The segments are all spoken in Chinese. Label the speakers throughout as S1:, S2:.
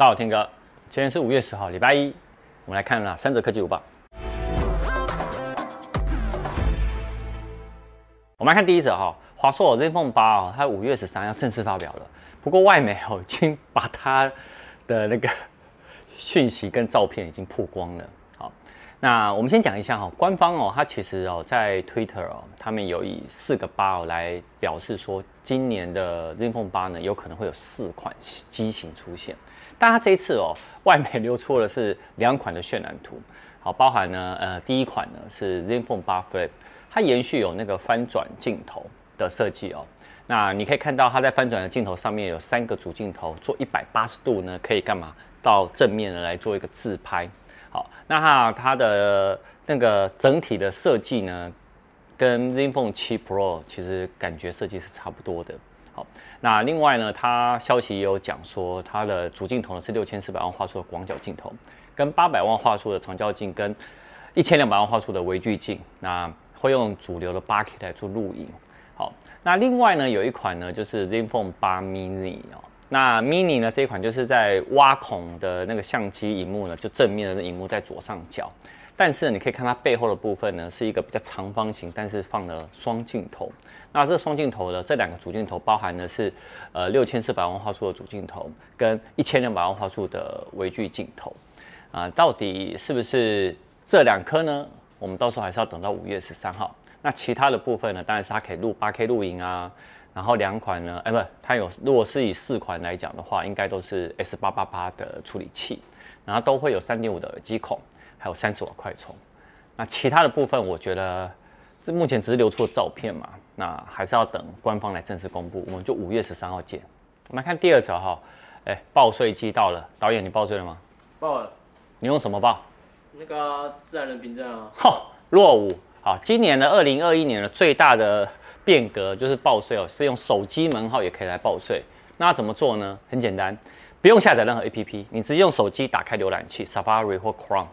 S1: 大家好，天哥，今天是五月十号，礼拜一，我们来看啦三则科技午报。我们来看第一则哈，华硕 ZenFone 八哦，它五月十三要正式发表了，不过外媒哦已经把它的那个讯息跟照片已经曝光了。那我们先讲一下哈，官方哦，它其实哦在 Twitter 哦，他们有以四个八哦来表示说，今年的 ZenFone 8呢有可能会有四款机型出现。但它这一次哦，外媒流出的是两款的渲染图，好，包含呢呃第一款呢是 ZenFone 8 Flip，它延续有那个翻转镜头的设计哦。那你可以看到它在翻转的镜头上面有三个主镜头，做一百八十度呢可以干嘛？到正面呢来做一个自拍。好，那它它的那个整体的设计呢，跟 ZenFone 7 Pro 其实感觉设计是差不多的。好，那另外呢，它消息也有讲说，它的主镜头呢是六千四百万画素的广角镜头，跟八百万画素的长焦镜，跟一千两百万画素的微距镜。那会用主流的八 K 来做录影。好，那另外呢，有一款呢就是 ZenFone 8 Mini 哦。那 mini 呢，这一款就是在挖孔的那个相机萤幕呢，就正面的萤幕在左上角，但是你可以看它背后的部分呢，是一个比较长方形，但是放了双镜头。那这双镜头的这两个主镜头包含的是呃六千四百万画素的主镜头跟一千两百万画素的微距镜头啊、到底是不是这两颗呢？我们到时候还是要等到五月十三号。那其他的部分呢，当然是它可以录八 K 录影啊。然后两款呢，哎，不，它有，如果是以四款来讲的话，应该都是 S 八八八的处理器，然后都会有三点五的耳机孔，还有三十瓦快充。那其他的部分，我觉得这目前只是流出的照片嘛，那还是要等官方来正式公布。我们就五月十三号见。我们来看第二则哈，哎，报税季到了，导演你报税了吗？
S2: 报了。
S1: 你用什么报？
S2: 那个自然人凭证啊。
S1: 吼，落伍。好，今年的二零二一年的最大的。变革就是报税哦，是用手机门号也可以来报税。那怎么做呢？很简单，不用下载任何 APP，你直接用手机打开浏览器 Safari 或 Chrome。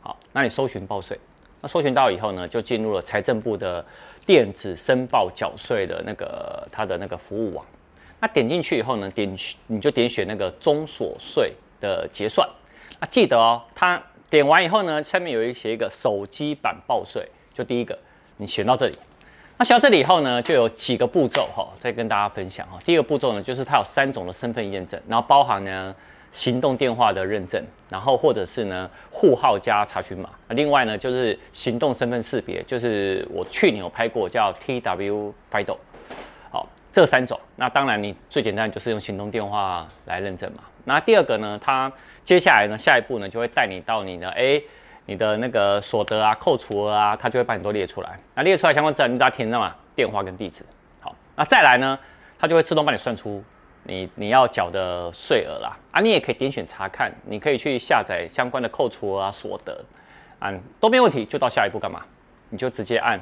S1: 好，那你搜寻报税，那搜寻到以后呢，就进入了财政部的电子申报缴税的那个它的那个服务网。那点进去以后呢，点你就点选那个中所税的结算。那记得哦，它点完以后呢，下面有一写一个手机版报税，就第一个你选到这里。那选到这里以后呢，就有几个步骤哈，再跟大家分享哈。第一个步骤呢，就是它有三种的身份验证，然后包含呢行动电话的认证，然后或者是呢户号加查询码。另外呢就是行动身份识别，就是我去年有拍过叫 TW FIDO。好，这三种。那当然你最简单就是用行动电话来认证嘛。那第二个呢，它接下来呢下一步呢就会带你到你的哎。你的那个所得啊、扣除额啊，它就会把你都列出来。那列出来相关资料，你只要填上嘛，电话跟地址。好，那再来呢，它就会自动帮你算出你你要缴的税额啦。啊，你也可以点选查看，你可以去下载相关的扣除额啊、所得，啊，都没问题。就到下一步干嘛？你就直接按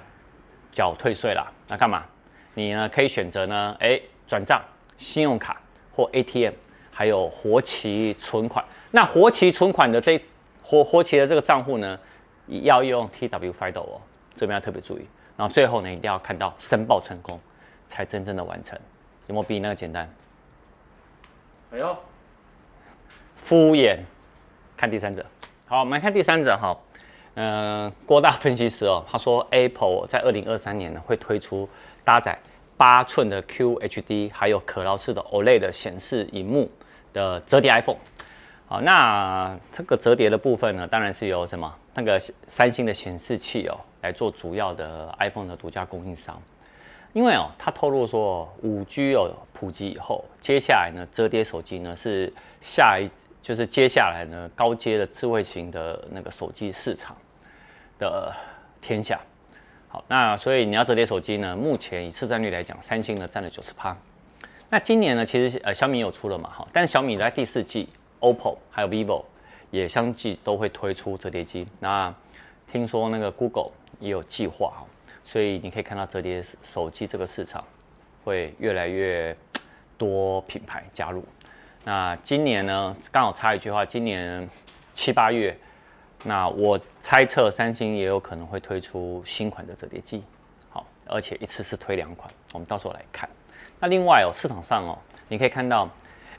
S1: 缴退税啦。那干嘛？你呢可以选择呢，哎，转账、信用卡或 ATM，还有活期存款。那活期存款的这活活期的这个账户呢，要用 TW FIDO 哦，这边要特别注意。然后最后呢，一定要看到申报成功，才真正的完成。有没有比那个简单？
S2: 哎呦，
S1: 敷衍。看第三者。好，我们来看第三者哈。嗯、呃，郭大分析师哦，他说 Apple 在二零二三年呢会推出搭载八寸的 QHD，还有可绕式的 OLED 的显示荧幕的折叠 iPhone。好，那这个折叠的部分呢，当然是由什么那个三星的显示器哦来做主要的 iPhone 的独家供应商。因为哦，它透露说五 G 哦普及以后，接下来呢折叠手机呢是下一就是接下来呢高阶的智慧型的那个手机市场的天下。好，那所以你要折叠手机呢，目前以市占率来讲，三星呢占了九十趴。那今年呢，其实呃小米有出了嘛哈，但是小米在第四季。OPPO 还有 VIVO 也相继都会推出折叠机。那听说那个 Google 也有计划，所以你可以看到折叠手机这个市场会越来越多品牌加入。那今年呢，刚好插一句话，今年七八月，那我猜测三星也有可能会推出新款的折叠机。好，而且一次是推两款，我们到时候来看。那另外哦，市场上哦，你可以看到。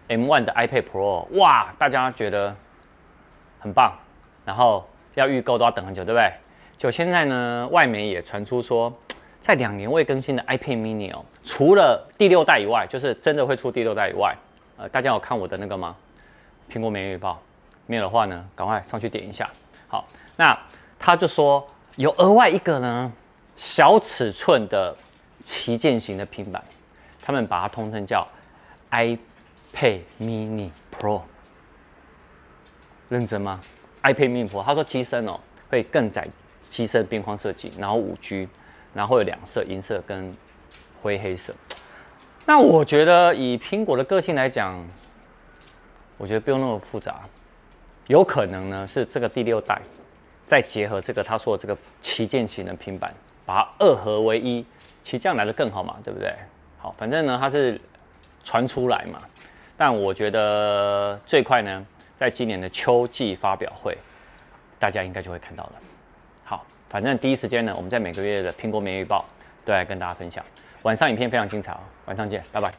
S1: M1 的 iPad Pro，哇，大家觉得很棒，然后要预购都要等很久，对不对？就现在呢，外媒也传出说，在两年未更新的 iPad Mini 哦，除了第六代以外，就是真的会出第六代以外，呃，大家有看我的那个吗？苹果每日预报，没有的话呢，赶快上去点一下。好，那他就说有额外一个呢，小尺寸的旗舰型的平板，他们把它通称叫 i iPad Mini Pro。认真吗？iPad Mini Pro，他说机身哦会更窄，机身边框设计，然后五 G，然后有两色，银色跟灰黑色。那我觉得以苹果的个性来讲。我觉得不用那么复杂，有可能呢是这个第六代，再结合这个他说的这个旗舰型的平板，把它二合为一，其实这样来的更好嘛，对不对？好，反正呢它是传出来嘛，但我觉得最快呢，在今年的秋季发表会，大家应该就会看到了。好，反正第一时间呢，我们在每个月的苹果每日报都来跟大家分享。晚上影片非常精彩哦，晚上见，拜拜。